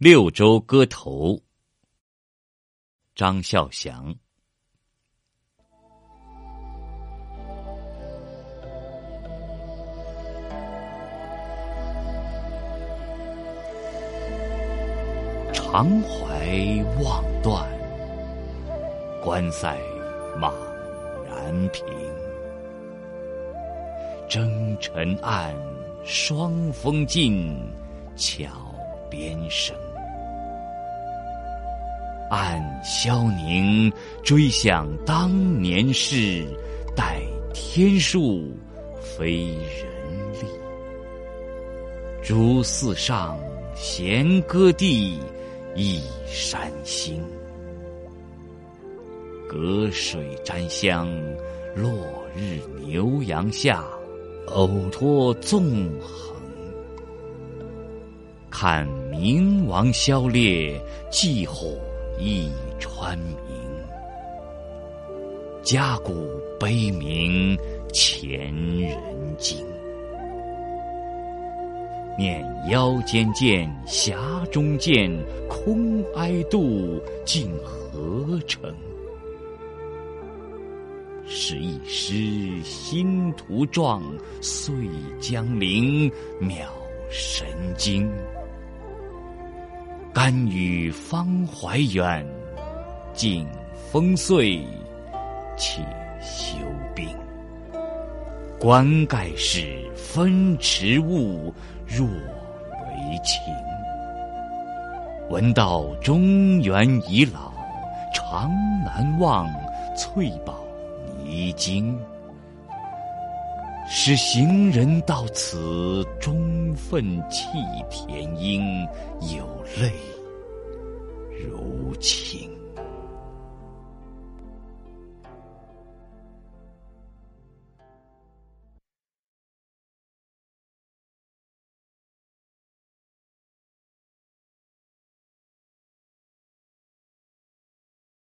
六州歌头，张孝祥。长怀望断，关塞莽然平。征尘暗，霜风尽，巧边生。暗萧凝，追想当年事，待天数，非人力。竹寺上，弦歌地，一山星。隔水沾香，落日牛羊下，偶托纵横。看明王消烈，祭火。一川明，家鼓悲鸣前人惊。念腰间剑，匣中剑，空哀度，竟何成？是一诗心图壮，遂江陵，渺神经。甘与方怀远，尽风岁，且休兵。关盖是分池物，若为情。闻道中原已老，常难忘翠宝泥晶。使行人到此，终愤弃田英，有泪如倾。